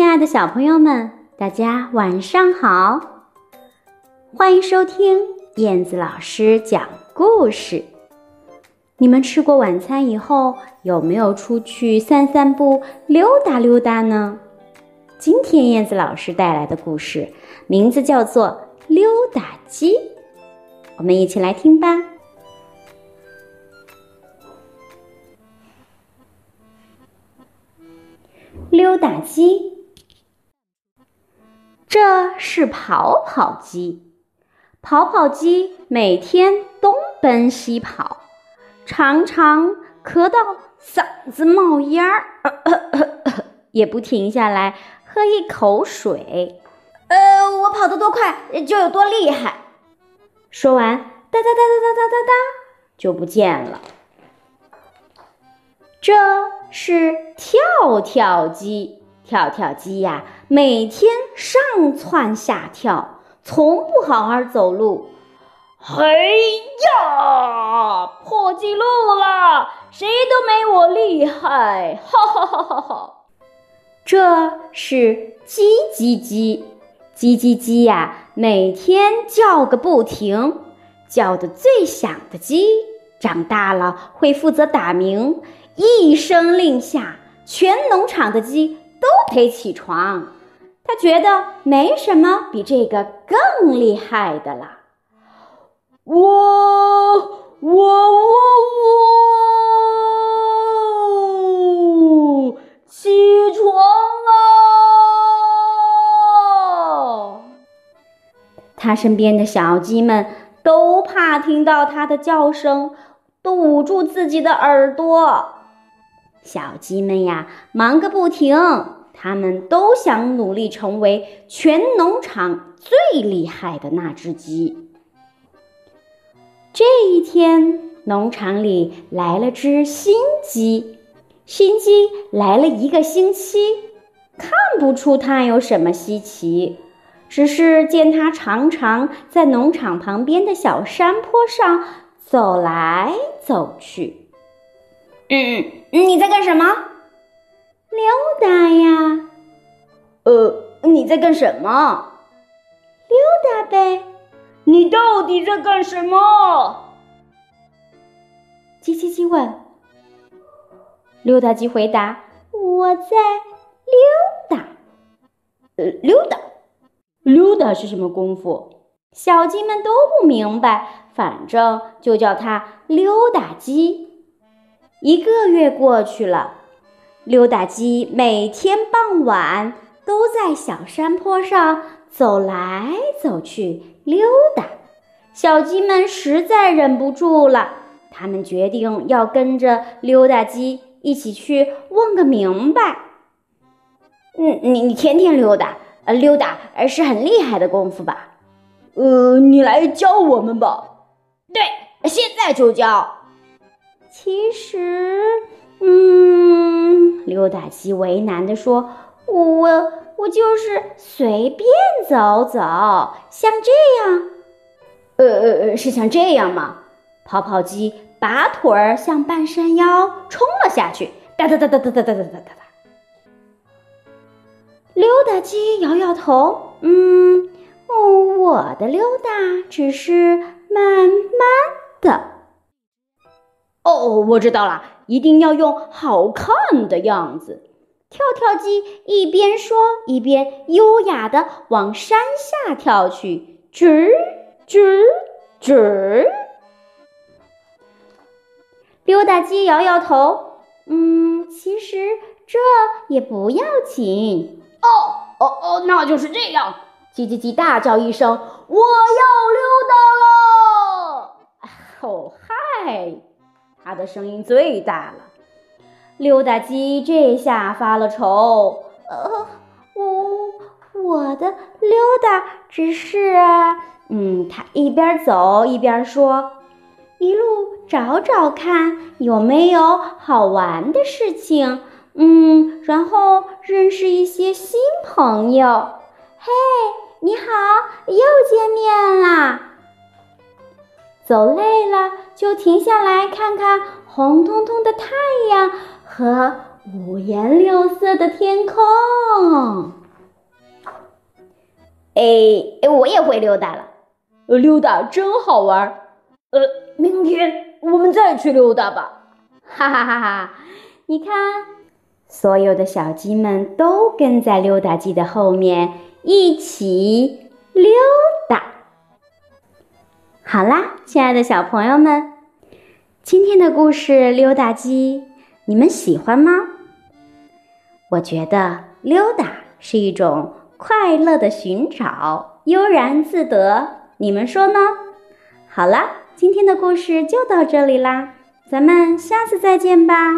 亲爱的小朋友们，大家晚上好！欢迎收听燕子老师讲故事。你们吃过晚餐以后，有没有出去散散步、溜达溜达呢？今天燕子老师带来的故事名字叫做《溜达鸡》，我们一起来听吧。溜达鸡，这是跑跑鸡。跑跑鸡每天东奔西跑，常常咳到嗓子冒烟儿，也不停下来喝一口水。呃，我跑得多快就有多厉害。说完，哒哒哒哒哒哒哒哒，就不见了。这是跳跳鸡，跳跳鸡呀，每天上蹿下跳，从不好好走路。嘿呀，破纪录了，谁都没我厉害！哈哈哈哈哈！这是叽叽鸡，叽叽鸡呀，每天叫个不停，叫的最响的鸡，长大了会负责打鸣。一声令下，全农场的鸡都得起床。他觉得没什么比这个更厉害的了。我我我我，起床啊！他身边的小鸡们都怕听到他的叫声，都捂住自己的耳朵。小鸡们呀，忙个不停。他们都想努力成为全农场最厉害的那只鸡。这一天，农场里来了只新鸡。新鸡来了一个星期，看不出它有什么稀奇，只是见它常常在农场旁边的小山坡上走来走去。嗯，你在干什么？溜达呀。呃，你在干什么？溜达呗。你到底在干什么？叽叽叽问。溜达鸡回答：“我在溜达。”呃，溜达，溜达是什么功夫？小鸡们都不明白，反正就叫它溜达鸡。一个月过去了，溜达鸡每天傍晚都在小山坡上走来走去溜达。小鸡们实在忍不住了，他们决定要跟着溜达鸡一起去问个明白。嗯，你你天天溜达，呃，溜达是很厉害的功夫吧？呃，你来教我们吧。对，现在就教。其实，嗯，溜达鸡为难地说：“我我就是随便走走，像这样。”呃呃呃，是像这样吗？跑跑鸡拔腿儿向半山腰冲了下去，哒哒哒哒哒哒哒哒哒哒。溜达鸡摇摇头：“嗯，哦我的溜达只是慢慢的。”哦，我知道了，一定要用好看的样子。跳跳鸡一边说，一边优雅的往山下跳去，吱吱吱。溜达鸡摇摇头，嗯，其实这也不要紧。哦哦哦，那就是这样。叽叽叽大叫一声：“我要溜达了！” 哦嗨！他的声音最大了，溜达鸡这下发了愁。呃，我我的溜达只是……嗯，他一边走一边说，一路找找看有没有好玩的事情。嗯，然后认识一些新朋友。嘿，你好，又见面啦！走累了，就停下来看看红彤彤的太阳和五颜六色的天空。哎，我也会溜达了，溜达真好玩。呃，明天我们再去溜达吧。哈哈哈哈！你看，所有的小鸡们都跟在溜达鸡的后面一起溜达。好啦，亲爱的小朋友们，今天的故事《溜达鸡》，你们喜欢吗？我觉得溜达是一种快乐的寻找，悠然自得。你们说呢？好了，今天的故事就到这里啦，咱们下次再见吧，